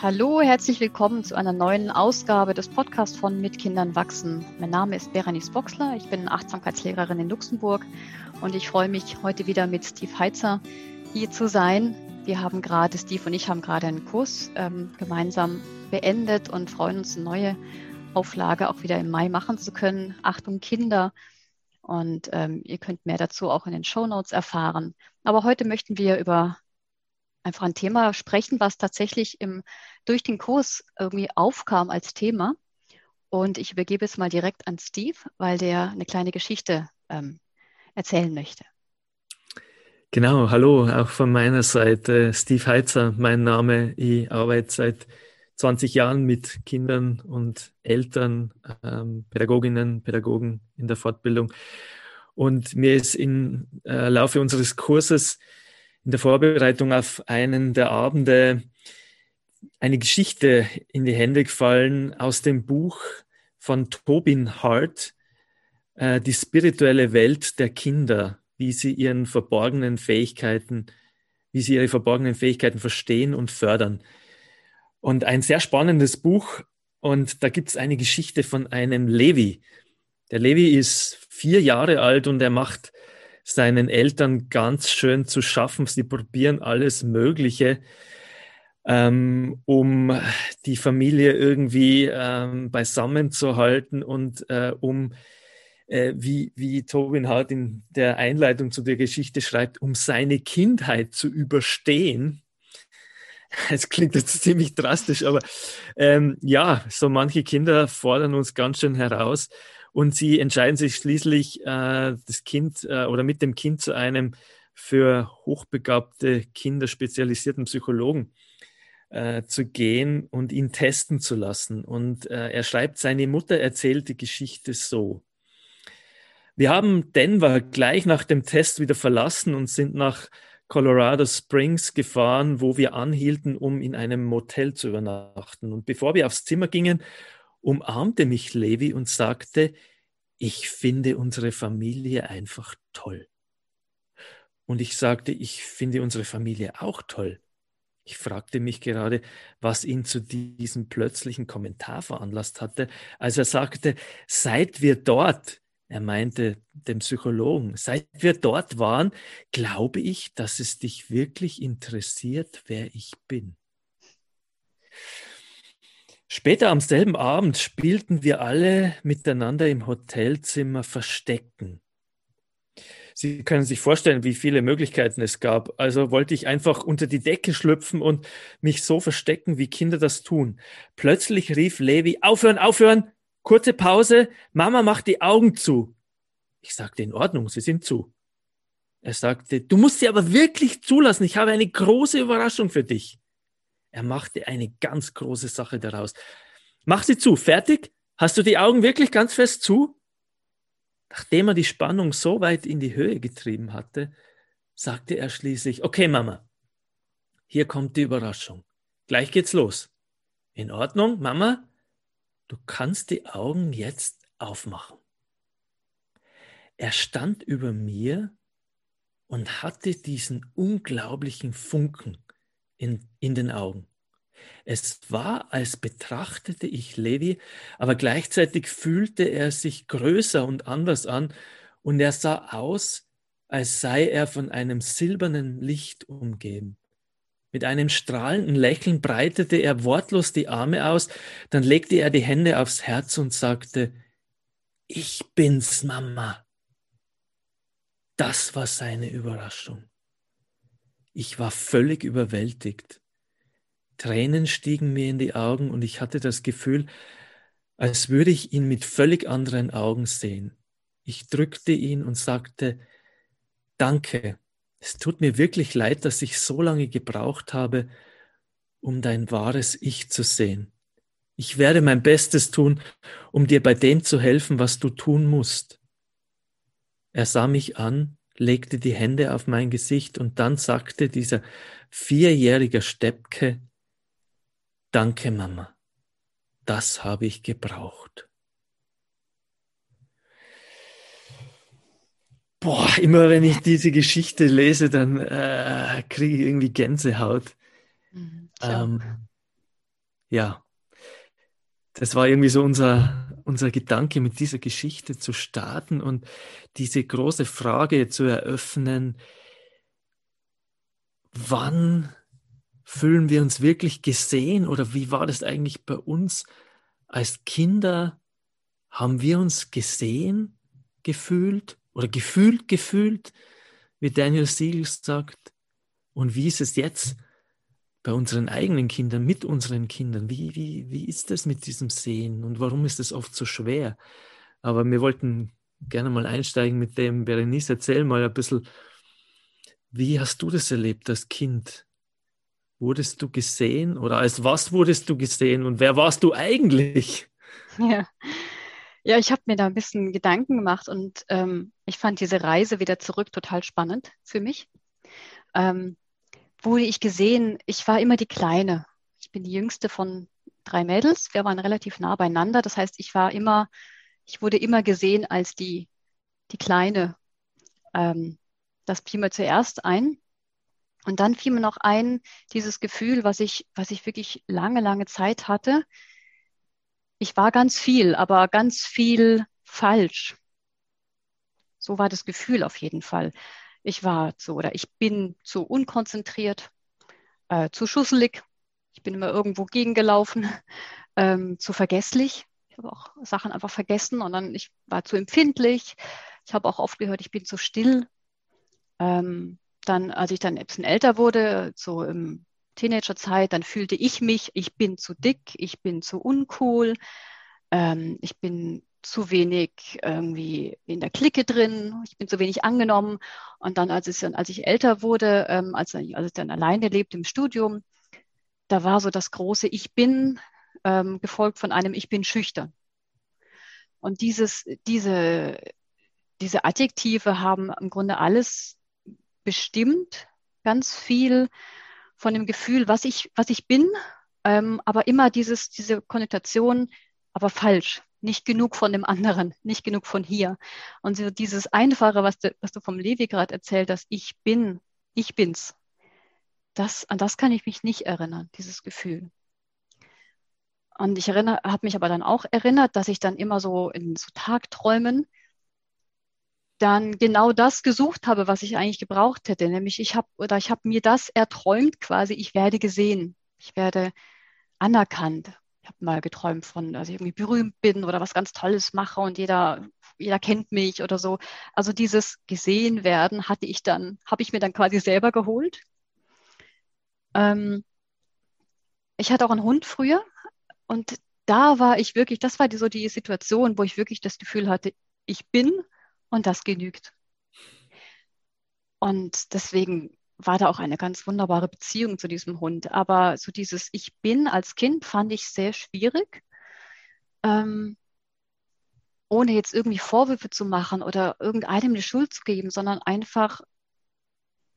Hallo, herzlich willkommen zu einer neuen Ausgabe des Podcasts von Mit Kindern wachsen. Mein Name ist Berenice Boxler, ich bin Achtsamkeitslehrerin in Luxemburg und ich freue mich heute wieder mit Steve Heitzer hier zu sein. Wir haben gerade, Steve und ich haben gerade einen Kurs ähm, gemeinsam beendet und freuen uns, eine neue Auflage auch wieder im Mai machen zu können. Achtung Kinder. Und ähm, ihr könnt mehr dazu auch in den Show Notes erfahren. Aber heute möchten wir über einfach ein Thema sprechen, was tatsächlich im, durch den Kurs irgendwie aufkam als Thema. Und ich übergebe es mal direkt an Steve, weil der eine kleine Geschichte ähm, erzählen möchte. Genau, hallo, auch von meiner Seite. Steve Heitzer, mein Name. Ich arbeite seit 20 Jahren mit Kindern und Eltern, ähm, Pädagoginnen, Pädagogen in der Fortbildung. Und mir ist im äh, Laufe unseres Kurses in der Vorbereitung auf einen der Abende eine Geschichte in die Hände gefallen aus dem Buch von Tobin Hart, äh, Die spirituelle Welt der Kinder, wie sie ihren verborgenen Fähigkeiten, wie sie ihre verborgenen Fähigkeiten verstehen und fördern. Und ein sehr spannendes Buch. Und da gibt es eine Geschichte von einem Levi. Der Levi ist vier Jahre alt und er macht seinen Eltern ganz schön zu schaffen. Sie probieren alles Mögliche, ähm, um die Familie irgendwie ähm, beisammen zu halten und äh, um, äh, wie, wie Tobin Hart in der Einleitung zu der Geschichte schreibt, um seine Kindheit zu überstehen. Es klingt jetzt ziemlich drastisch, aber ähm, ja, so manche Kinder fordern uns ganz schön heraus und sie entscheiden sich schließlich, äh, das Kind äh, oder mit dem Kind zu einem für hochbegabte Kinder spezialisierten Psychologen äh, zu gehen und ihn testen zu lassen. Und äh, er schreibt, seine Mutter erzählt die Geschichte so. Wir haben Denver gleich nach dem Test wieder verlassen und sind nach Colorado Springs gefahren, wo wir anhielten, um in einem Motel zu übernachten. Und bevor wir aufs Zimmer gingen, umarmte mich Levi und sagte, ich finde unsere Familie einfach toll. Und ich sagte, ich finde unsere Familie auch toll. Ich fragte mich gerade, was ihn zu diesem plötzlichen Kommentar veranlasst hatte, als er sagte, seit wir dort, er meinte dem Psychologen, seit wir dort waren, glaube ich, dass es dich wirklich interessiert, wer ich bin. Später am selben Abend spielten wir alle miteinander im Hotelzimmer Verstecken. Sie können sich vorstellen, wie viele Möglichkeiten es gab. Also wollte ich einfach unter die Decke schlüpfen und mich so verstecken, wie Kinder das tun. Plötzlich rief Levi, aufhören, aufhören, kurze Pause, Mama macht die Augen zu. Ich sagte, in Ordnung, sie sind zu. Er sagte, du musst sie aber wirklich zulassen, ich habe eine große Überraschung für dich. Er machte eine ganz große Sache daraus. Mach sie zu, fertig? Hast du die Augen wirklich ganz fest zu? Nachdem er die Spannung so weit in die Höhe getrieben hatte, sagte er schließlich, okay Mama, hier kommt die Überraschung. Gleich geht's los. In Ordnung, Mama? Du kannst die Augen jetzt aufmachen. Er stand über mir und hatte diesen unglaublichen Funken in, in den Augen. Es war, als betrachtete ich Levi, aber gleichzeitig fühlte er sich größer und anders an und er sah aus, als sei er von einem silbernen Licht umgeben. Mit einem strahlenden Lächeln breitete er wortlos die Arme aus, dann legte er die Hände aufs Herz und sagte, ich bin's, Mama. Das war seine Überraschung. Ich war völlig überwältigt. Tränen stiegen mir in die Augen und ich hatte das Gefühl, als würde ich ihn mit völlig anderen Augen sehen. Ich drückte ihn und sagte, Danke, es tut mir wirklich leid, dass ich so lange gebraucht habe, um dein wahres Ich zu sehen. Ich werde mein Bestes tun, um dir bei dem zu helfen, was du tun musst. Er sah mich an legte die Hände auf mein Gesicht und dann sagte dieser vierjährige Steppke, Danke, Mama, das habe ich gebraucht. Boah, immer wenn ich diese Geschichte lese, dann äh, kriege ich irgendwie Gänsehaut. Mhm, ähm, ja, das war irgendwie so unser, unser Gedanke, mit dieser Geschichte zu starten und diese große Frage zu eröffnen, wann fühlen wir uns wirklich gesehen oder wie war das eigentlich bei uns als Kinder? Haben wir uns gesehen, gefühlt oder gefühlt, gefühlt, wie Daniel Siegel sagt? Und wie ist es jetzt bei unseren eigenen Kindern, mit unseren Kindern? Wie, wie, wie ist das mit diesem Sehen und warum ist es oft so schwer? Aber wir wollten gerne mal einsteigen mit dem, Berenice, erzähl mal ein bisschen, wie hast du das erlebt als Kind? Wurdest du gesehen oder als was wurdest du gesehen und wer warst du eigentlich? Ja, ja ich habe mir da ein bisschen Gedanken gemacht und ähm, ich fand diese Reise wieder zurück total spannend für mich. Ähm, wurde ich gesehen, ich war immer die Kleine. Ich bin die jüngste von drei Mädels. Wir waren relativ nah beieinander. Das heißt, ich war immer, ich wurde immer gesehen als die, die Kleine. Ähm, das fiel mir zuerst ein. Und dann fiel mir noch ein, dieses Gefühl, was ich, was ich wirklich lange, lange Zeit hatte. Ich war ganz viel, aber ganz viel falsch. So war das Gefühl auf jeden Fall. Ich war zu oder ich bin zu unkonzentriert, äh, zu schusselig. Ich bin immer irgendwo gegengelaufen, ähm, zu vergesslich. Ich habe auch Sachen einfach vergessen und dann ich war zu empfindlich. Ich habe auch oft gehört, ich bin zu still. Ähm, dann, als ich dann ein bisschen älter wurde, so im Teenagerzeit, dann fühlte ich mich, ich bin zu dick, ich bin zu uncool, ähm, ich bin zu wenig irgendwie in der Clique drin, ich bin zu wenig angenommen. Und dann, als, ich, als ich älter wurde, ähm, als, als ich dann alleine lebte im Studium, da war so das große Ich bin, ähm, gefolgt von einem Ich bin schüchtern. Und dieses, diese, diese Adjektive haben im Grunde alles bestimmt, ganz viel von dem Gefühl, was ich, was ich bin, ähm, aber immer dieses, diese Konnotation, aber falsch nicht genug von dem anderen, nicht genug von hier. Und so dieses Einfache, was du, was du vom Levi gerade erzählt hast, ich bin, ich bin's. Das, an das kann ich mich nicht erinnern, dieses Gefühl. Und ich erinnere, habe mich aber dann auch erinnert, dass ich dann immer so in so Tagträumen dann genau das gesucht habe, was ich eigentlich gebraucht hätte. Nämlich ich habe oder ich habe mir das erträumt quasi, ich werde gesehen, ich werde anerkannt habe mal geträumt von, dass ich irgendwie berühmt bin oder was ganz Tolles mache und jeder, jeder kennt mich oder so. Also dieses gesehen werden hatte ich dann, habe ich mir dann quasi selber geholt. Ähm, ich hatte auch einen Hund früher und da war ich wirklich, das war die, so die Situation, wo ich wirklich das Gefühl hatte, ich bin und das genügt. Und deswegen war da auch eine ganz wunderbare Beziehung zu diesem Hund. Aber so dieses Ich bin als Kind fand ich sehr schwierig, ähm, ohne jetzt irgendwie Vorwürfe zu machen oder irgendeinem die Schuld zu geben, sondern einfach,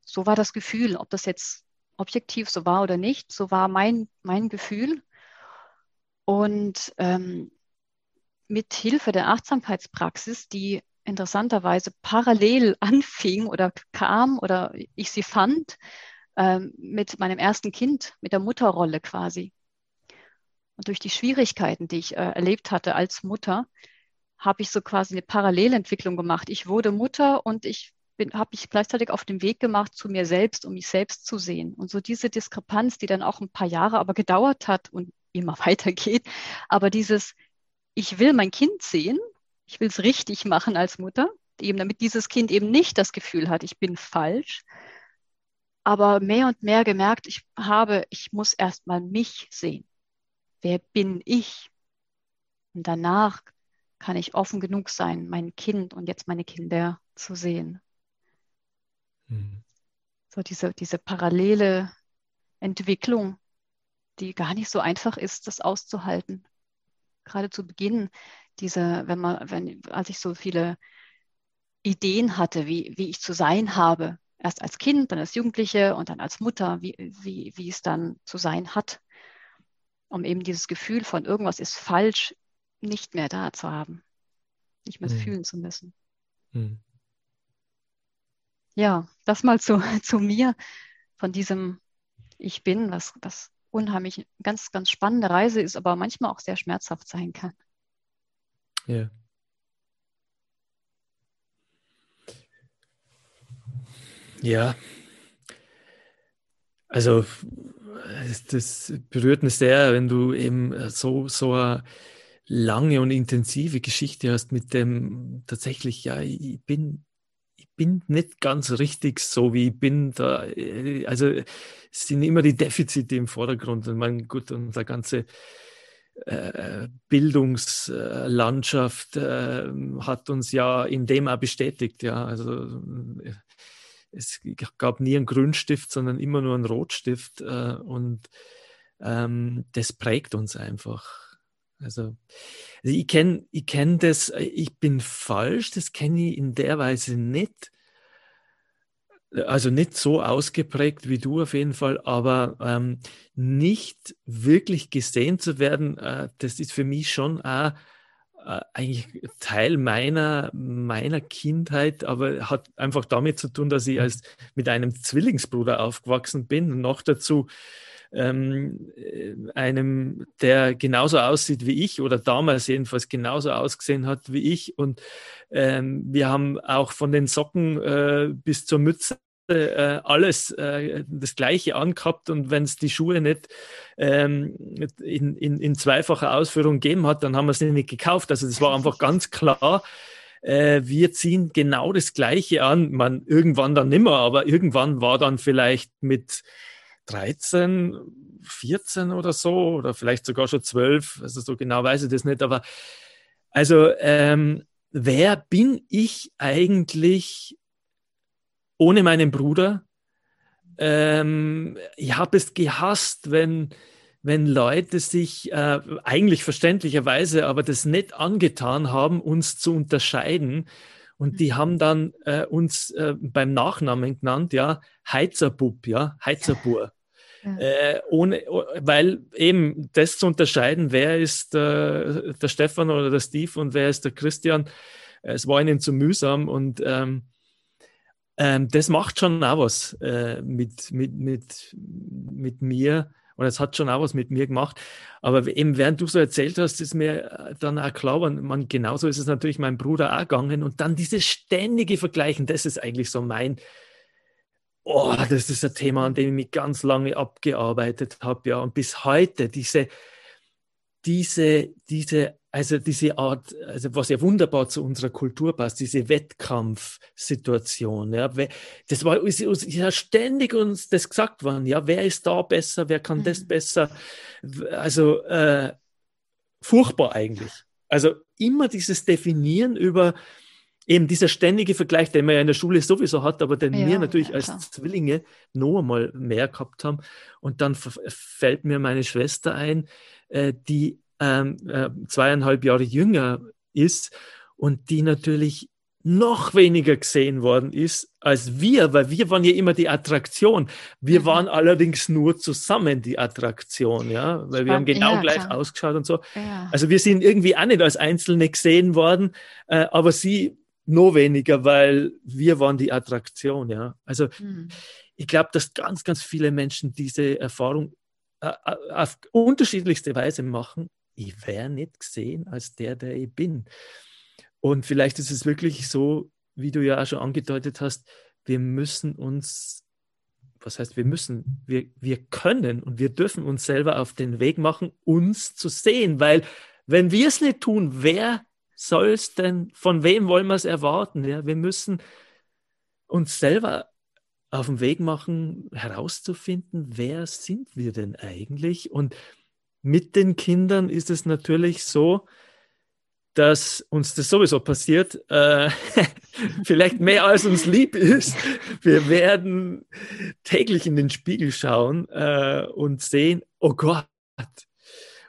so war das Gefühl, ob das jetzt objektiv so war oder nicht, so war mein, mein Gefühl. Und ähm, mit Hilfe der Achtsamkeitspraxis, die interessanterweise parallel anfing oder kam oder ich sie fand ähm, mit meinem ersten Kind, mit der Mutterrolle quasi. Und durch die Schwierigkeiten, die ich äh, erlebt hatte als Mutter, habe ich so quasi eine Parallelentwicklung gemacht. Ich wurde Mutter und ich habe mich gleichzeitig auf den Weg gemacht zu mir selbst, um mich selbst zu sehen. Und so diese Diskrepanz, die dann auch ein paar Jahre aber gedauert hat und immer weitergeht, aber dieses, ich will mein Kind sehen ich will es richtig machen als Mutter, eben damit dieses Kind eben nicht das Gefühl hat, ich bin falsch. Aber mehr und mehr gemerkt, ich habe, ich muss erstmal mich sehen. Wer bin ich? Und danach kann ich offen genug sein, mein Kind und jetzt meine Kinder zu sehen. Mhm. So diese, diese parallele Entwicklung, die gar nicht so einfach ist, das auszuhalten. Gerade zu Beginn diese, wenn man, wenn, als ich so viele Ideen hatte, wie, wie ich zu sein habe, erst als Kind, dann als Jugendliche und dann als Mutter, wie, wie, wie es dann zu sein hat, um eben dieses Gefühl von irgendwas ist falsch nicht mehr da zu haben, nicht mehr mhm. fühlen zu müssen. Mhm. Ja, das mal zu, zu mir, von diesem Ich bin, was, was unheimlich ganz, ganz spannende Reise ist, aber manchmal auch sehr schmerzhaft sein kann. Ja. Ja. Also das berührt mich sehr, wenn du eben so, so eine lange und intensive Geschichte hast mit dem tatsächlich, ja, ich bin bin nicht ganz richtig so, wie ich bin. Da, äh, also es sind immer die Defizite im Vordergrund. Und mein gut, unsere ganze äh, Bildungslandschaft äh, hat uns ja in dem auch bestätigt. Ja, also äh, es gab nie einen Grünstift, sondern immer nur einen Rotstift. Äh, und ähm, das prägt uns einfach. Also, also ich kenne ich kenn das, ich bin falsch, das kenne ich in der Weise nicht. Also nicht so ausgeprägt wie du auf jeden Fall, aber ähm, nicht wirklich gesehen zu werden, äh, das ist für mich schon auch äh, eigentlich Teil meiner, meiner Kindheit, aber hat einfach damit zu tun, dass ich als mit einem Zwillingsbruder aufgewachsen bin. Und noch dazu ähm, äh, einem, der genauso aussieht wie ich oder damals jedenfalls genauso ausgesehen hat wie ich. Und ähm, wir haben auch von den Socken äh, bis zur Mütze äh, alles äh, das Gleiche angehabt und wenn es die Schuhe nicht ähm, in, in, in, zweifacher Ausführung gegeben hat, dann haben wir sie nicht gekauft. Also das war einfach ganz klar. Äh, wir ziehen genau das Gleiche an. Man irgendwann dann nimmer, aber irgendwann war dann vielleicht mit 13, 14 oder so, oder vielleicht sogar schon 12, also so genau weiß ich das nicht, aber also ähm, wer bin ich eigentlich ohne meinen Bruder? Ähm, ich habe es gehasst, wenn, wenn Leute sich äh, eigentlich verständlicherweise aber das nicht angetan haben, uns zu unterscheiden. Und die haben dann äh, uns äh, beim Nachnamen genannt, ja, Heizerbub, ja, Heizerbur. Äh, ohne, weil eben das zu unterscheiden, wer ist äh, der Stefan oder der Steve und wer ist der Christian, es war ihnen zu mühsam und ähm, ähm, das macht schon auch was äh, mit, mit, mit, mit mir und es hat schon auch was mit mir gemacht. Aber eben während du so erzählt hast, ist mir dann auch klar, man, genauso ist es natürlich meinem Bruder auch gegangen und dann dieses ständige Vergleichen, das ist eigentlich so mein, Oh, das ist ein Thema, an dem ich mich ganz lange abgearbeitet habe, ja. Und bis heute diese, diese, diese, also diese Art, also was ja wunderbar zu unserer Kultur passt, diese Wettkampfsituation, ja. Das war, ist, ist ja ständig uns das gesagt worden, ja. Wer ist da besser? Wer kann das mhm. besser? Also, äh, furchtbar eigentlich. Also immer dieses Definieren über, eben dieser ständige Vergleich, den man ja in der Schule sowieso hat, aber den ja, wir natürlich ja, als Zwillinge noch einmal mehr gehabt haben. Und dann fällt mir meine Schwester ein, äh, die ähm, äh, zweieinhalb Jahre jünger ist und die natürlich noch weniger gesehen worden ist als wir, weil wir waren ja immer die Attraktion. Wir mhm. waren allerdings nur zusammen die Attraktion, ja, weil Spannend. wir haben genau ja, gleich klar. ausgeschaut und so. Ja. Also wir sind irgendwie auch nicht als Einzelne gesehen worden, äh, aber sie noch weniger, weil wir waren die Attraktion, ja. Also mhm. ich glaube, dass ganz, ganz viele Menschen diese Erfahrung äh, äh, auf unterschiedlichste Weise machen. Ich wäre nicht gesehen als der, der ich bin. Und vielleicht ist es wirklich so, wie du ja auch schon angedeutet hast, wir müssen uns, was heißt wir müssen, wir, wir können und wir dürfen uns selber auf den Weg machen, uns zu sehen, weil wenn wir es nicht tun, wer soll es denn, von wem wollen wir es erwarten? Ja, wir müssen uns selber auf den Weg machen, herauszufinden, wer sind wir denn eigentlich? Und mit den Kindern ist es natürlich so, dass uns das sowieso passiert, äh, vielleicht mehr als uns lieb ist. Wir werden täglich in den Spiegel schauen äh, und sehen, oh Gott,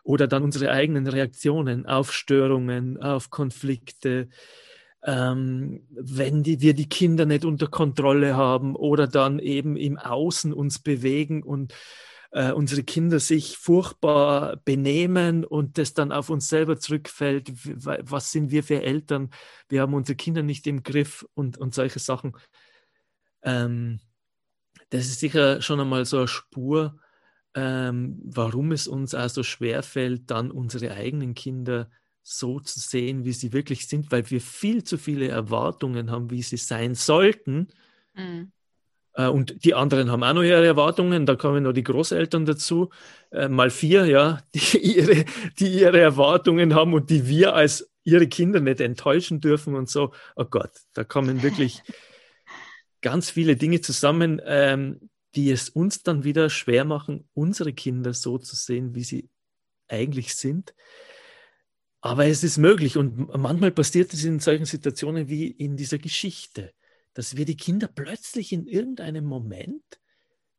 oder dann unsere eigenen Reaktionen auf Störungen, auf Konflikte, ähm, wenn die, wir die Kinder nicht unter Kontrolle haben oder dann eben im Außen uns bewegen und äh, unsere Kinder sich furchtbar benehmen und das dann auf uns selber zurückfällt. Was sind wir für Eltern? Wir haben unsere Kinder nicht im Griff und, und solche Sachen. Ähm, das ist sicher schon einmal so eine Spur, ähm, warum es uns also schwerfällt, dann unsere eigenen Kinder so zu sehen, wie sie wirklich sind, weil wir viel zu viele Erwartungen haben, wie sie sein sollten. Mhm. Äh, und die anderen haben auch noch ihre Erwartungen, da kommen noch die Großeltern dazu, äh, mal vier, ja, die ihre, die ihre Erwartungen haben und die wir als ihre Kinder nicht enttäuschen dürfen und so. Oh Gott, da kommen wirklich ganz viele Dinge zusammen, ähm, die es uns dann wieder schwer machen, unsere Kinder so zu sehen, wie sie eigentlich sind. Aber es ist möglich und manchmal passiert es in solchen Situationen wie in dieser Geschichte, dass wir die Kinder plötzlich in irgendeinem Moment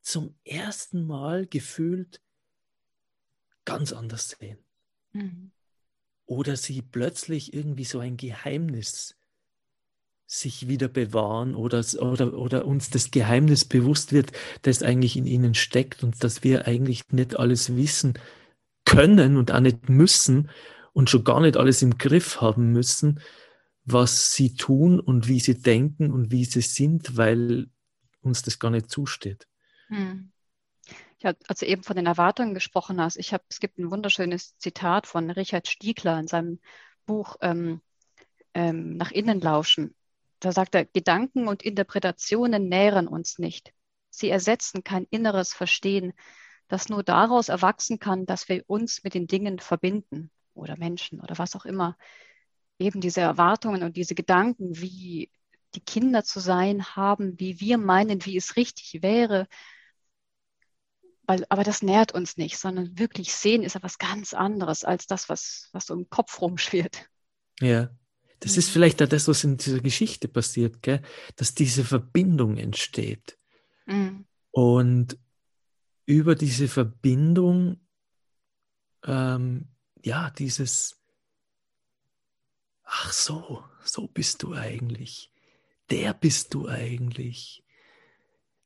zum ersten Mal gefühlt ganz anders sehen. Mhm. Oder sie plötzlich irgendwie so ein Geheimnis sich wieder bewahren oder, oder, oder uns das Geheimnis bewusst wird, das eigentlich in ihnen steckt und dass wir eigentlich nicht alles wissen können und auch nicht müssen und schon gar nicht alles im Griff haben müssen, was sie tun und wie sie denken und wie sie sind, weil uns das gar nicht zusteht. Hm. Ja, also eben von den Erwartungen gesprochen hast. Ich habe, es gibt ein wunderschönes Zitat von Richard Stiegler in seinem Buch ähm, ähm, Nach innen lauschen. Da sagt er, Gedanken und Interpretationen nähren uns nicht. Sie ersetzen kein inneres Verstehen, das nur daraus erwachsen kann, dass wir uns mit den Dingen verbinden oder Menschen oder was auch immer, eben diese Erwartungen und diese Gedanken, wie die Kinder zu sein haben, wie wir meinen, wie es richtig wäre. Weil, aber das nährt uns nicht, sondern wirklich sehen ist etwas ganz anderes als das, was, was so im Kopf rumschwirrt. Ja, das ist mhm. vielleicht auch das, was in dieser Geschichte passiert, gell? dass diese Verbindung entsteht. Mhm. Und über diese Verbindung ähm, ja, dieses, ach so, so bist du eigentlich, der bist du eigentlich,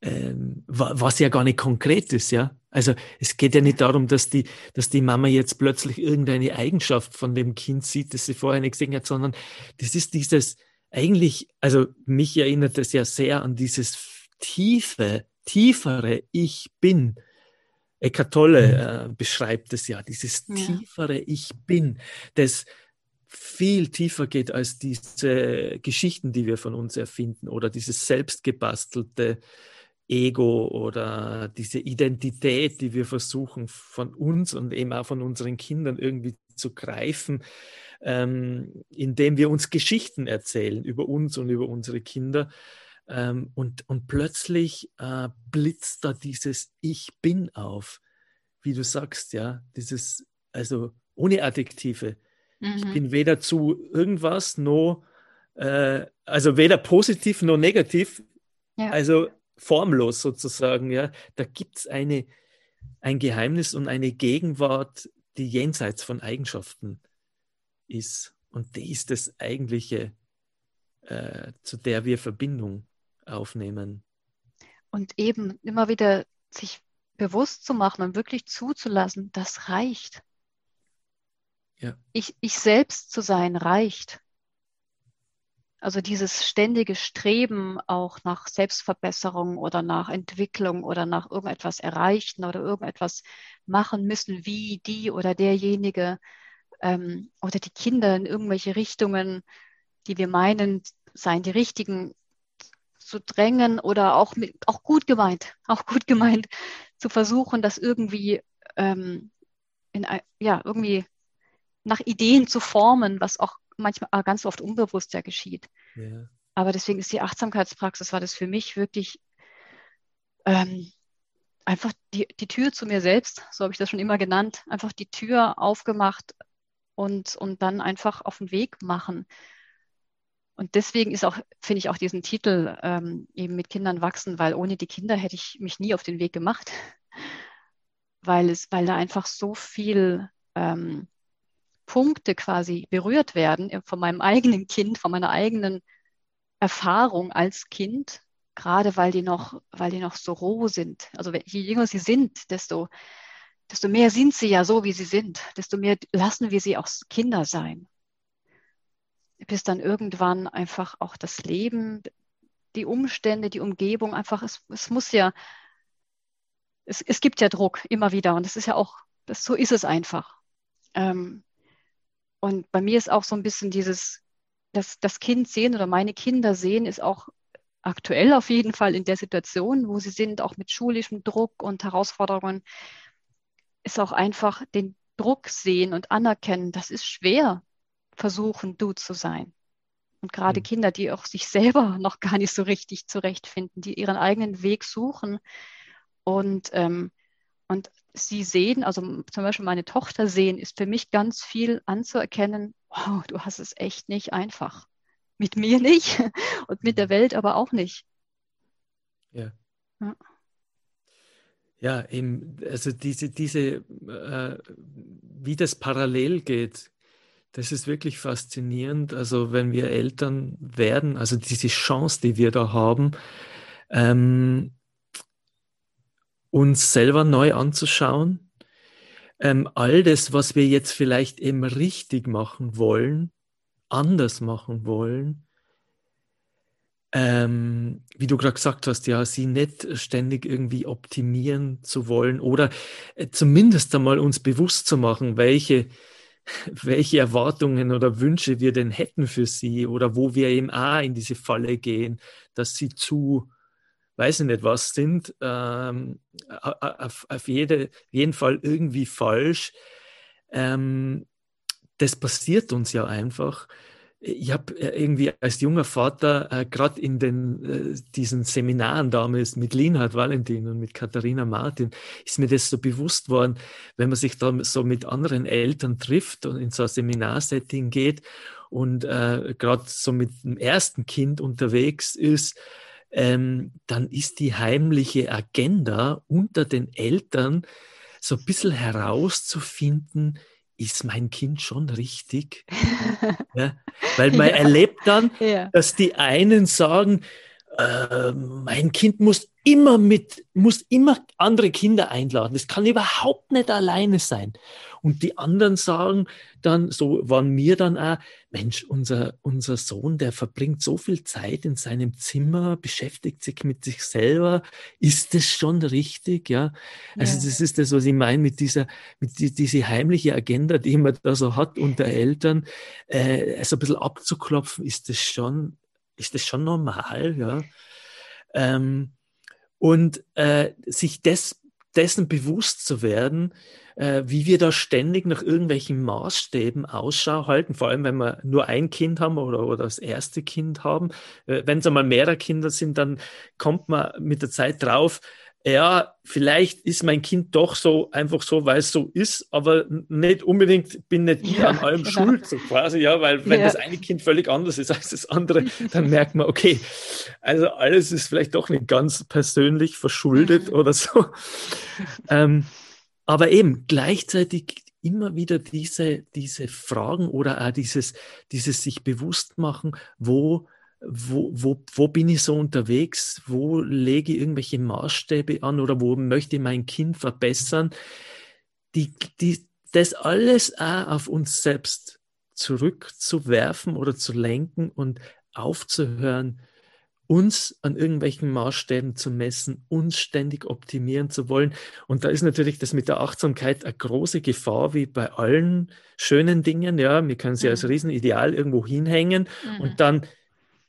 ähm, was ja gar nicht konkret ist, ja. Also es geht ja nicht darum, dass die, dass die Mama jetzt plötzlich irgendeine Eigenschaft von dem Kind sieht, das sie vorher nicht gesehen hat, sondern das ist dieses, eigentlich, also mich erinnert es ja sehr an dieses tiefe, tiefere Ich bin, Eckart Tolle mhm. äh, beschreibt es ja, dieses tiefere Ich bin, das viel tiefer geht als diese Geschichten, die wir von uns erfinden oder dieses selbstgebastelte Ego oder diese Identität, die wir versuchen von uns und eben auch von unseren Kindern irgendwie zu greifen, ähm, indem wir uns Geschichten erzählen über uns und über unsere Kinder. Ähm, und, und plötzlich äh, blitzt da dieses Ich bin auf, wie du sagst, ja, dieses, also ohne Adjektive. Mhm. Ich bin weder zu irgendwas, noch, äh, also weder positiv noch negativ, ja. also formlos sozusagen, ja. Da gibt es ein Geheimnis und eine Gegenwart, die jenseits von Eigenschaften ist. Und die ist das eigentliche, äh, zu der wir Verbindung aufnehmen. Und eben immer wieder sich bewusst zu machen und wirklich zuzulassen, das reicht. Ja. Ich, ich selbst zu sein reicht. Also dieses ständige Streben auch nach Selbstverbesserung oder nach Entwicklung oder nach irgendetwas erreichen oder irgendetwas machen müssen, wie die oder derjenige ähm, oder die Kinder in irgendwelche Richtungen, die wir meinen, seien die richtigen, zu drängen oder auch, mit, auch gut gemeint, auch gut gemeint, zu versuchen, das irgendwie, ähm, in, ja, irgendwie nach Ideen zu formen, was auch manchmal äh, ganz oft unbewusst ja geschieht. Ja. Aber deswegen ist die Achtsamkeitspraxis, war das für mich wirklich ähm, einfach die, die Tür zu mir selbst, so habe ich das schon immer genannt, einfach die Tür aufgemacht und, und dann einfach auf den Weg machen. Und deswegen ist auch, finde ich auch diesen Titel ähm, eben mit Kindern wachsen, weil ohne die Kinder hätte ich mich nie auf den Weg gemacht, weil es, weil da einfach so viel ähm, Punkte quasi berührt werden äh, von meinem eigenen Kind, von meiner eigenen Erfahrung als Kind, gerade weil die noch, weil die noch so roh sind. Also je jünger sie sind, desto, desto mehr sind sie ja so, wie sie sind, desto mehr lassen wir sie auch Kinder sein bis dann irgendwann einfach auch das Leben, die Umstände, die Umgebung einfach, es, es muss ja, es, es gibt ja Druck immer wieder und das ist ja auch, das, so ist es einfach. Ähm, und bei mir ist auch so ein bisschen dieses, das, das Kind sehen oder meine Kinder sehen, ist auch aktuell auf jeden Fall in der Situation, wo sie sind, auch mit schulischem Druck und Herausforderungen, ist auch einfach den Druck sehen und anerkennen. Das ist schwer, versuchen, du zu sein. Und gerade mhm. Kinder, die auch sich selber noch gar nicht so richtig zurechtfinden, die ihren eigenen Weg suchen und, ähm, und sie sehen, also zum Beispiel meine Tochter sehen, ist für mich ganz viel anzuerkennen, wow, du hast es echt nicht einfach. Mit mir nicht und mit der mhm. Welt aber auch nicht. Ja. Ja, ja eben, also diese, diese, äh, wie das parallel geht, das ist wirklich faszinierend. Also wenn wir Eltern werden, also diese Chance, die wir da haben, ähm, uns selber neu anzuschauen, ähm, all das, was wir jetzt vielleicht eben richtig machen wollen, anders machen wollen, ähm, wie du gerade gesagt hast, ja, sie nicht ständig irgendwie optimieren zu wollen oder äh, zumindest einmal uns bewusst zu machen, welche, welche Erwartungen oder Wünsche wir denn hätten für sie oder wo wir eben auch in diese Falle gehen, dass sie zu, weiß ich nicht was sind, ähm, auf, auf jede, jeden Fall irgendwie falsch. Ähm, das passiert uns ja einfach ich habe äh, irgendwie als junger Vater äh, gerade in den äh, diesen Seminaren damals mit Linhard Valentin und mit Katharina Martin ist mir das so bewusst worden, wenn man sich da so mit anderen Eltern trifft und in so ein Seminarsetting geht und äh, gerade so mit dem ersten Kind unterwegs ist, ähm, dann ist die heimliche Agenda unter den Eltern so ein bisschen herauszufinden, ist mein Kind schon richtig? ja, weil man ja. erlebt dann, ja. dass die einen sagen, äh, mein Kind muss immer mit, muss immer andere Kinder einladen. Das kann überhaupt nicht alleine sein. Und die anderen sagen dann, so waren mir dann auch, Mensch, unser, unser Sohn, der verbringt so viel Zeit in seinem Zimmer, beschäftigt sich mit sich selber. Ist das schon richtig? Ja. Also, ja. das ist das, was ich meine mit dieser, mit die, diese heimliche Agenda, die man da so hat unter Eltern, äh, so ein bisschen abzuklopfen, ist das schon, ist das schon normal? Ja. Ähm, und äh, sich des, dessen bewusst zu werden, äh, wie wir da ständig nach irgendwelchen Maßstäben Ausschau halten, vor allem wenn wir nur ein Kind haben oder, oder das erste Kind haben. Äh, wenn es einmal mehrere Kinder sind, dann kommt man mit der Zeit drauf, ja, vielleicht ist mein Kind doch so einfach so, weil es so ist, aber nicht unbedingt bin nicht ich ja, an allem genau. schuld, so quasi, ja, weil wenn ja. das eine Kind völlig anders ist als das andere, dann merkt man, okay, also alles ist vielleicht doch nicht ganz persönlich verschuldet oder so. ähm, aber eben gleichzeitig immer wieder diese, diese Fragen oder auch dieses, dieses sich bewusst machen, wo wo, wo, wo bin ich so unterwegs, wo lege ich irgendwelche Maßstäbe an oder wo möchte ich mein Kind verbessern, die, die, das alles auch auf uns selbst zurückzuwerfen oder zu lenken und aufzuhören, uns an irgendwelchen Maßstäben zu messen, uns ständig optimieren zu wollen. Und da ist natürlich das mit der Achtsamkeit eine große Gefahr, wie bei allen schönen Dingen. Ja, wir können sie mhm. als Riesenideal irgendwo hinhängen mhm. und dann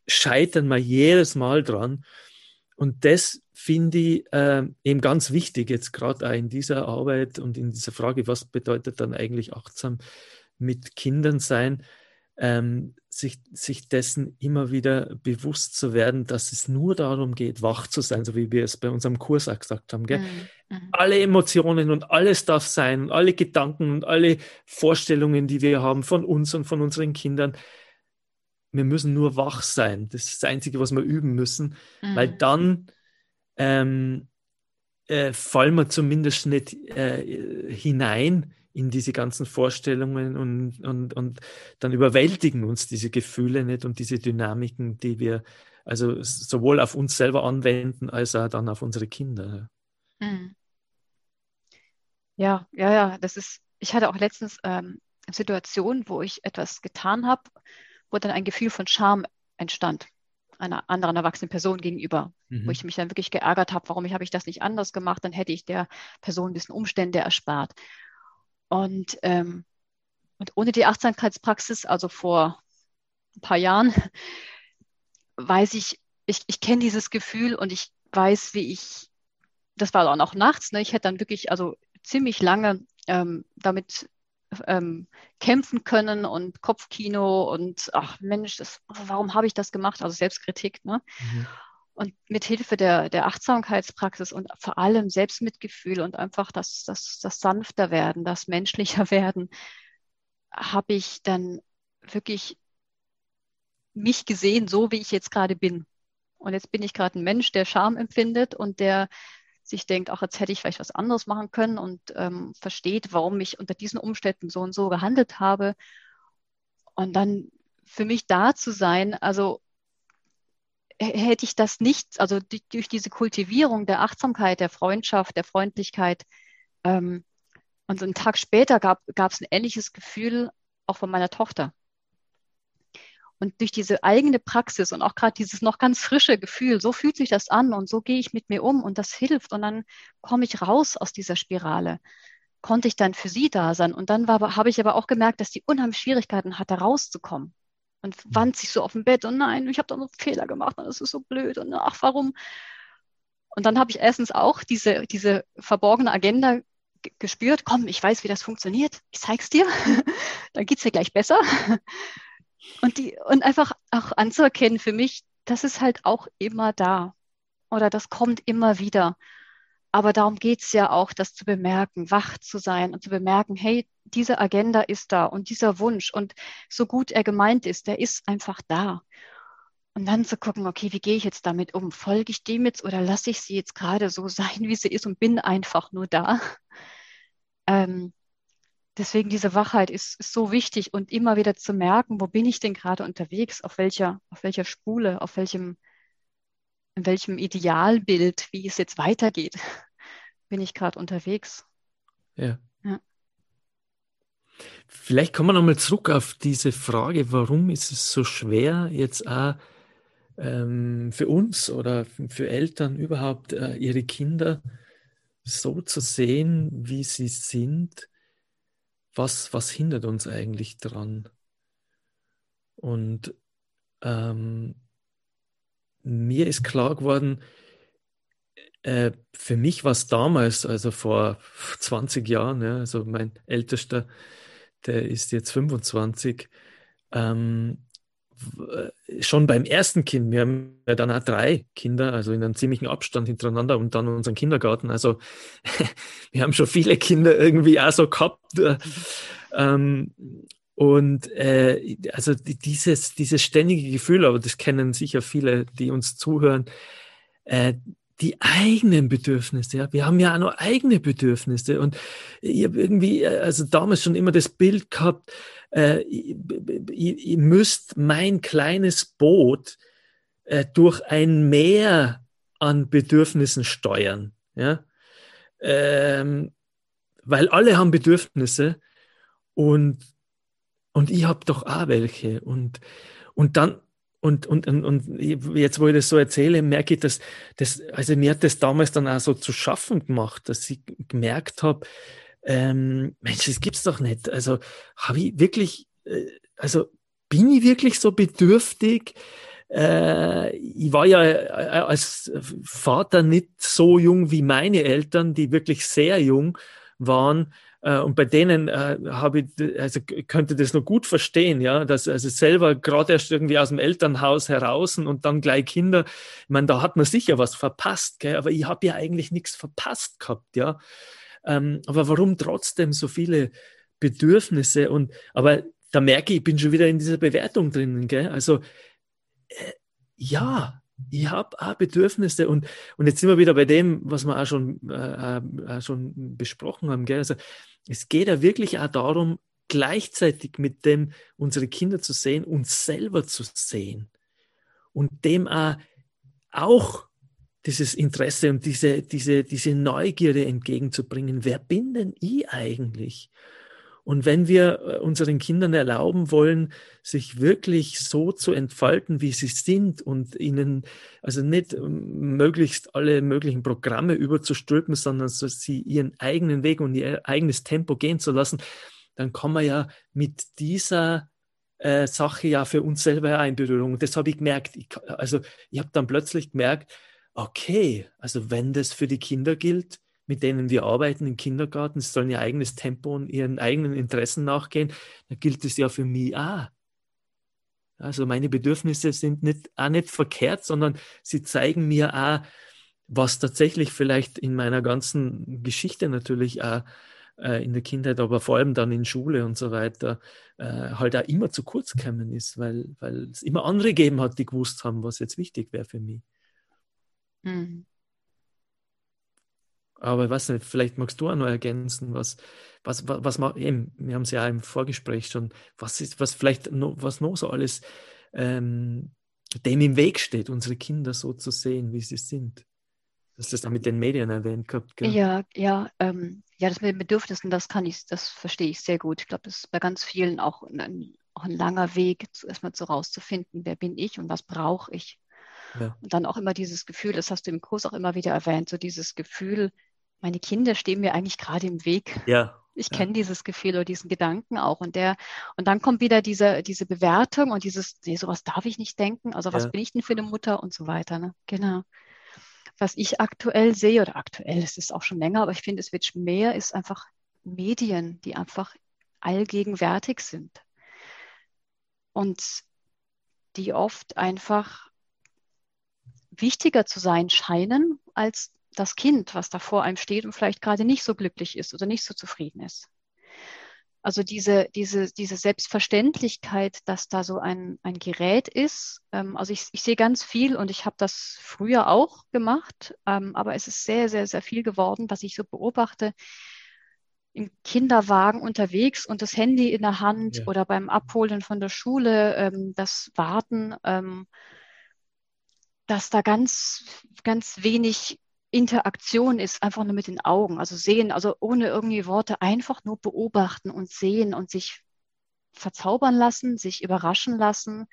scheitern wir jedes Mal dran. Und das finde ich äh, eben ganz wichtig, jetzt gerade auch in dieser Arbeit und in dieser Frage, was bedeutet dann eigentlich achtsam mit Kindern sein, ähm, sich, sich dessen immer wieder bewusst zu werden, dass es nur darum geht, wach zu sein, so wie wir es bei unserem Kurs auch gesagt haben. Gell? Mhm. mhm. Alle Emotionen und alles darf sein, alle Gedanken und alle Vorstellungen, die wir haben von uns und von unseren Kindern, wir müssen nur wach sein. Das ist das Einzige, was wir üben müssen, mhm. weil dann ähm, äh, fallen wir zumindest nicht äh, hinein in diese ganzen Vorstellungen und, und, und dann überwältigen uns diese Gefühle nicht und diese Dynamiken, die wir also sowohl auf uns selber anwenden, als auch dann auf unsere Kinder. Mhm. Ja, ja, ja, das ist, ich hatte auch letztens ähm, Situationen, wo ich etwas getan habe, wo dann ein Gefühl von Scham entstand. einer anderen erwachsenen Person gegenüber, mhm. wo ich mich dann wirklich geärgert habe, warum habe ich das nicht anders gemacht, dann hätte ich der Person ein bisschen Umstände erspart. Und, ähm, und ohne die Achtsamkeitspraxis, also vor ein paar Jahren, weiß ich, ich, ich kenne dieses Gefühl und ich weiß, wie ich, das war auch noch nachts, ne, ich hätte dann wirklich also ziemlich lange ähm, damit ähm, kämpfen können und Kopfkino und ach Mensch, das, warum habe ich das gemacht? Also Selbstkritik. Ne? Mhm. Und mit Hilfe der, der Achtsamkeitspraxis und vor allem Selbstmitgefühl und einfach das, das, das sanfter werden, das menschlicher werden, habe ich dann wirklich mich gesehen, so wie ich jetzt gerade bin. Und jetzt bin ich gerade ein Mensch, der Scham empfindet und der sich denkt, auch jetzt hätte ich vielleicht was anderes machen können und ähm, versteht, warum ich unter diesen Umständen so und so gehandelt habe. Und dann für mich da zu sein, also hätte ich das nicht, also durch, durch diese Kultivierung der Achtsamkeit, der Freundschaft, der Freundlichkeit, ähm, und so einen Tag später gab es ein ähnliches Gefühl auch von meiner Tochter. Und durch diese eigene Praxis und auch gerade dieses noch ganz frische Gefühl, so fühlt sich das an und so gehe ich mit mir um und das hilft und dann komme ich raus aus dieser Spirale. Konnte ich dann für sie da sein. Und dann habe ich aber auch gemerkt, dass die unheimlich Schwierigkeiten hatte, rauszukommen. Und wand sich so auf dem Bett und nein, ich habe da noch Fehler gemacht und das ist so blöd und ach, warum? Und dann habe ich erstens auch diese, diese verborgene Agenda gespürt, komm, ich weiß, wie das funktioniert, ich zeig's dir, dann geht's dir gleich besser. Und, die, und einfach auch anzuerkennen für mich, das ist halt auch immer da. Oder das kommt immer wieder. Aber darum geht es ja auch, das zu bemerken, wach zu sein und zu bemerken, hey, diese Agenda ist da und dieser Wunsch und so gut er gemeint ist, der ist einfach da. Und dann zu gucken, okay, wie gehe ich jetzt damit um? Folge ich dem jetzt oder lasse ich sie jetzt gerade so sein, wie sie ist und bin einfach nur da? Ähm, deswegen diese Wachheit ist, ist, so wichtig und immer wieder zu merken, wo bin ich denn gerade unterwegs, auf welcher, auf welcher Spule, auf welchem, in welchem Idealbild, wie es jetzt weitergeht, bin ich gerade unterwegs. Ja. ja. Vielleicht kommen wir nochmal zurück auf diese Frage, warum ist es so schwer, jetzt auch ähm, für uns oder für Eltern überhaupt äh, ihre Kinder so zu sehen, wie sie sind, was, was hindert uns eigentlich dran? Und ähm, mir ist klar geworden, äh, für mich war es damals, also vor 20 Jahren, ja, also mein ältester, der ist jetzt 25, ähm, äh, schon beim ersten Kind, wir haben ja dann auch drei Kinder, also in einem ziemlichen Abstand hintereinander und dann unseren Kindergarten. Also wir haben schon viele Kinder irgendwie auch so gehabt. Äh, ähm, und äh, also dieses, dieses ständige Gefühl, aber das kennen sicher viele, die uns zuhören, äh, die eigenen Bedürfnisse. Ja. Wir haben ja auch noch eigene Bedürfnisse. Und ich habe irgendwie, äh, also damals schon immer das Bild gehabt, äh, ihr, müsst mein kleines Boot äh, durch ein Meer an Bedürfnissen steuern. Ja? Ähm, weil alle haben Bedürfnisse und, und ich habe doch auch welche. Und, und dann und, und, und, und jetzt, wo ich das so erzähle, merke ich, dass das, also mir hat das damals dann auch so zu schaffen gemacht, dass ich gemerkt habe, ähm, Mensch, das gibt's doch nicht. Also habe ich wirklich, äh, also bin ich wirklich so bedürftig? Äh, ich war ja äh, als Vater nicht so jung wie meine Eltern, die wirklich sehr jung waren. Äh, und bei denen äh, habe ich, also könnte das noch gut verstehen, ja, dass also selber gerade erst irgendwie aus dem Elternhaus heraus und dann gleich Kinder, ich meine, da hat man sicher was verpasst, gell? aber ich habe ja eigentlich nichts verpasst gehabt, ja. Ähm, aber warum trotzdem so viele Bedürfnisse und, aber da merke ich, ich bin schon wieder in dieser Bewertung drinnen, gell? Also, äh, ja, ich habe auch Bedürfnisse und, und jetzt sind wir wieder bei dem, was wir auch schon, äh, äh, schon besprochen haben. Gell? Also es geht ja wirklich auch darum, gleichzeitig mit dem unsere Kinder zu sehen, uns selber zu sehen und dem auch, auch dieses Interesse und diese, diese, diese Neugierde entgegenzubringen. Wer bin denn ich eigentlich? Und wenn wir äh, unseren Kindern erlauben wollen, sich wirklich so zu entfalten, wie sie sind und ihnen also nicht ähm, möglichst alle möglichen Programme überzustülpen, sondern so sie ihren eigenen Weg und ihr eigenes Tempo gehen zu lassen, dann kann man ja mit dieser äh, Sache ja für uns selber in Berührung. Das habe ich gemerkt. Ich, also ich habe dann plötzlich gemerkt, okay, also wenn das für die Kinder gilt, mit denen wir arbeiten im Kindergarten, sie sollen ihr eigenes Tempo und ihren eigenen Interessen nachgehen, dann gilt es ja für mich auch. Also meine Bedürfnisse sind nicht, auch nicht verkehrt, sondern sie zeigen mir auch, was tatsächlich vielleicht in meiner ganzen Geschichte natürlich auch äh, in der Kindheit, aber vor allem dann in Schule und so weiter, äh, halt auch immer zu kurz gekommen ist, weil, weil es immer andere gegeben hat, die gewusst haben, was jetzt wichtig wäre für mich. Mhm. Aber weiß nicht, vielleicht magst du auch noch ergänzen, was, was, was, was man, eben, wir haben es ja im Vorgespräch schon, was ist, was vielleicht noch, was noch so alles ähm, dem im Weg steht, unsere Kinder so zu sehen, wie sie sind. Du hast das dann mit den Medien erwähnt gehabt, gell? Ja, ja, ähm, ja, das mit den Bedürfnissen, das kann ich, das verstehe ich sehr gut. Ich glaube, das ist bei ganz vielen auch ein, auch ein langer Weg, erstmal so rauszufinden, wer bin ich und was brauche ich. Ja. Und dann auch immer dieses Gefühl, das hast du im Kurs auch immer wieder erwähnt, so dieses Gefühl, meine Kinder stehen mir eigentlich gerade im Weg. Ja. Ich kenne dieses Gefühl oder diesen Gedanken auch. Und der, und dann kommt wieder diese, diese Bewertung und dieses, nee, sowas darf ich nicht denken. Also was ja. bin ich denn für eine Mutter und so weiter. Ne? Genau. Was ich aktuell sehe, oder aktuell ist es auch schon länger, aber ich finde, es wird mehr, ist einfach Medien, die einfach allgegenwärtig sind. Und die oft einfach wichtiger zu sein scheinen als das Kind, was da vor einem steht und vielleicht gerade nicht so glücklich ist oder nicht so zufrieden ist. Also diese, diese, diese Selbstverständlichkeit, dass da so ein, ein Gerät ist. Ähm, also ich, ich sehe ganz viel und ich habe das früher auch gemacht, ähm, aber es ist sehr, sehr, sehr viel geworden, was ich so beobachte. Im Kinderwagen unterwegs und das Handy in der Hand ja. oder beim Abholen von der Schule, ähm, das Warten, dass da ganz, ganz wenig Interaktion ist einfach nur mit den Augen, also sehen, also ohne irgendwie Worte, einfach nur beobachten und sehen und sich verzaubern lassen, sich überraschen lassen.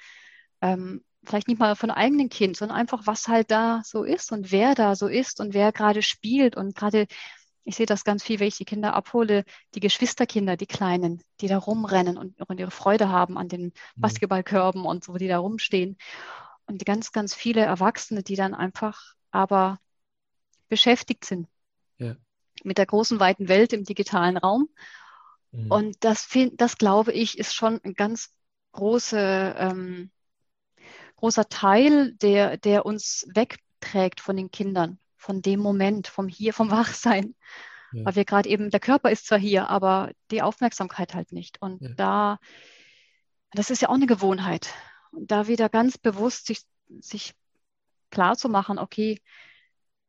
Ähm, vielleicht nicht mal von eigenen Kind, sondern einfach, was halt da so ist und wer da so ist und wer gerade spielt und gerade, ich sehe das ganz viel, wenn ich die Kinder abhole, die Geschwisterkinder, die Kleinen, die da rumrennen und, und ihre Freude haben an den mhm. Basketballkörben und so, die da rumstehen. Und ganz, ganz viele Erwachsene, die dann einfach aber beschäftigt sind. Ja. Mit der großen, weiten Welt im digitalen Raum. Mhm. Und das, das, glaube ich, ist schon ein ganz große, ähm, großer Teil, der, der uns wegträgt von den Kindern, von dem Moment, vom Hier, vom Wachsein. Ja. Weil wir gerade eben, der Körper ist zwar hier, aber die Aufmerksamkeit halt nicht. Und ja. da, das ist ja auch eine Gewohnheit. Und da wieder ganz bewusst sich, sich klar zu machen, okay,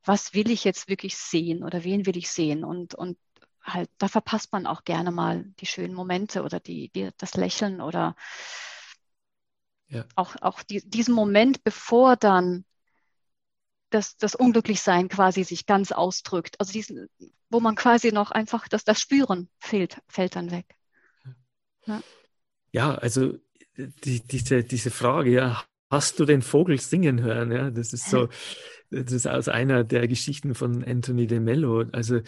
was will ich jetzt wirklich sehen oder wen will ich sehen? Und, und halt, da verpasst man auch gerne mal die schönen Momente oder die, die das Lächeln oder ja. auch, auch die, diesen Moment, bevor dann das, das Unglücklichsein quasi sich ganz ausdrückt. Also diesen, wo man quasi noch einfach, dass das Spüren fehlt, fällt dann weg. Ja, ja also die, diese, diese Frage, ja, hast du den Vogel singen hören? Ja, das ist so, das ist aus einer der Geschichten von Anthony de Mello. Also,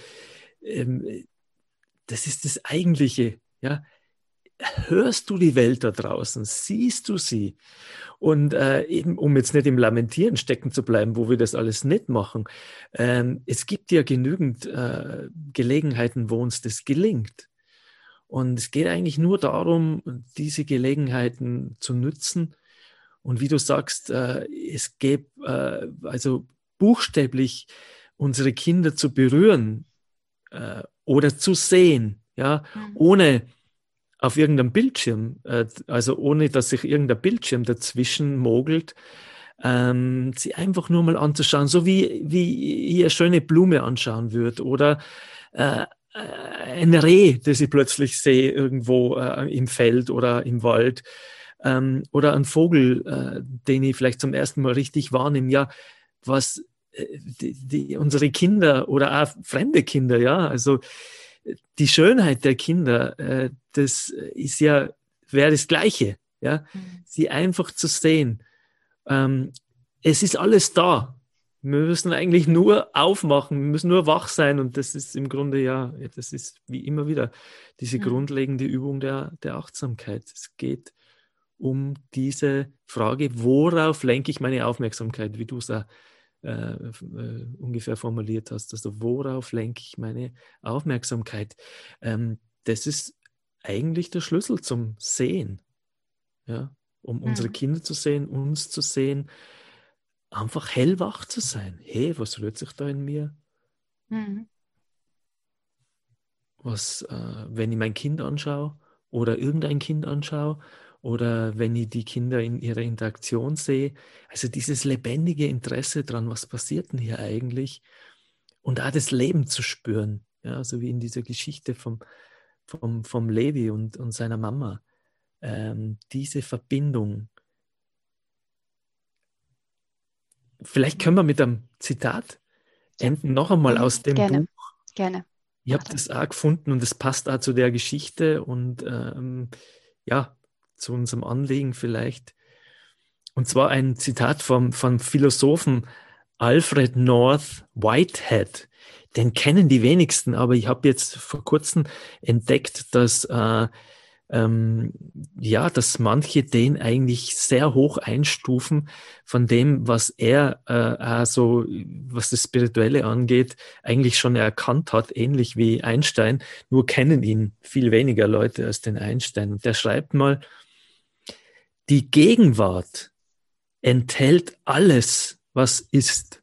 ähm, das ist das Eigentliche, ja. Hörst du die Welt da draußen? Siehst du sie? Und äh, eben, um jetzt nicht im Lamentieren stecken zu bleiben, wo wir das alles nicht machen, ähm, es gibt ja genügend äh, Gelegenheiten, wo uns das gelingt. Und es geht eigentlich nur darum, diese Gelegenheiten zu nützen und wie du sagst, äh, es gäbe äh, also buchstäblich unsere Kinder zu berühren äh, oder zu sehen, ja, mhm. ohne auf irgendeinem Bildschirm, äh, also ohne dass sich irgendein Bildschirm dazwischen mogelt, ähm, sie einfach nur mal anzuschauen, so wie, wie ihr schöne Blume anschauen würdet oder äh, ein Reh, das ich plötzlich sehe irgendwo äh, im Feld oder im Wald ähm, oder ein Vogel, äh, den ich vielleicht zum ersten Mal richtig wahrnehme, ja, was äh, die, die, unsere Kinder oder auch fremde Kinder, ja, also die Schönheit der Kinder, äh, das ist ja, wäre das Gleiche, ja, mhm. sie einfach zu sehen. Ähm, es ist alles da. Wir müssen eigentlich nur aufmachen, wir müssen nur wach sein und das ist im Grunde ja, das ist wie immer wieder diese mhm. grundlegende Übung der, der Achtsamkeit. Es geht um diese Frage, worauf lenke ich meine Aufmerksamkeit, wie du es äh, äh, ungefähr formuliert hast. Also worauf lenke ich meine Aufmerksamkeit? Ähm, das ist eigentlich der Schlüssel zum Sehen. Ja? Um mhm. unsere Kinder zu sehen, uns zu sehen, einfach hellwach zu sein. Hey, was rührt sich da in mir? Mhm. Was, äh, wenn ich mein Kind anschaue oder irgendein Kind anschaue oder wenn ich die Kinder in ihrer Interaktion sehe. Also dieses lebendige Interesse daran, was passiert denn hier eigentlich? Und auch das Leben zu spüren, ja, so wie in dieser Geschichte vom, vom, vom Levi und, und seiner Mama. Ähm, diese Verbindung. Vielleicht können wir mit einem Zitat enden, noch einmal aus dem Gerne. Buch. Gerne. Ich habe das auch gefunden und es passt auch zu der Geschichte und ähm, ja, zu unserem Anliegen vielleicht. Und zwar ein Zitat vom, vom Philosophen Alfred North Whitehead. Den kennen die wenigsten, aber ich habe jetzt vor kurzem entdeckt, dass äh, ähm, ja, dass manche den eigentlich sehr hoch einstufen von dem, was er äh, also, was das Spirituelle angeht, eigentlich schon erkannt hat, ähnlich wie Einstein, nur kennen ihn viel weniger Leute als den Einstein. Und der schreibt mal, die Gegenwart enthält alles, was ist.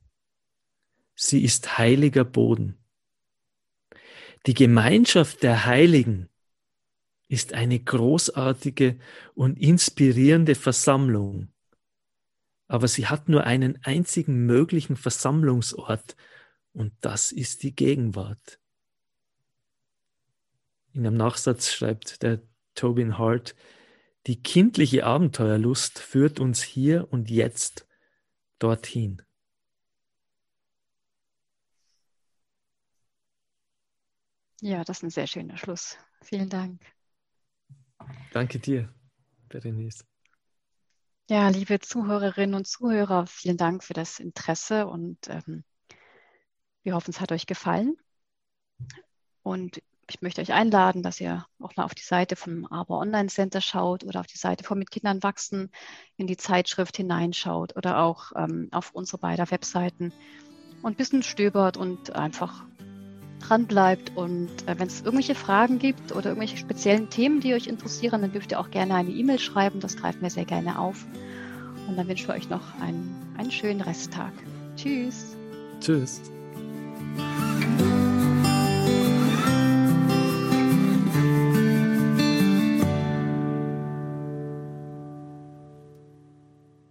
Sie ist heiliger Boden. Die Gemeinschaft der Heiligen ist eine großartige und inspirierende Versammlung. Aber sie hat nur einen einzigen möglichen Versammlungsort und das ist die Gegenwart. In einem Nachsatz schreibt der Tobin Hart, die kindliche Abenteuerlust führt uns hier und jetzt dorthin. Ja, das ist ein sehr schöner Schluss. Vielen Dank. Danke dir, Berenice. Ja, liebe Zuhörerinnen und Zuhörer, vielen Dank für das Interesse und ähm, wir hoffen, es hat euch gefallen. Und ich möchte euch einladen, dass ihr auch mal auf die Seite vom Aber Online Center schaut oder auf die Seite von Mit Kindern wachsen, in die Zeitschrift hineinschaut oder auch ähm, auf unsere beiden Webseiten und ein bisschen stöbert und einfach dran bleibt. Und äh, wenn es irgendwelche Fragen gibt oder irgendwelche speziellen Themen, die euch interessieren, dann dürft ihr auch gerne eine E-Mail schreiben. Das greifen wir sehr gerne auf. Und dann wünschen wir euch noch einen, einen schönen Resttag. Tschüss. Tschüss.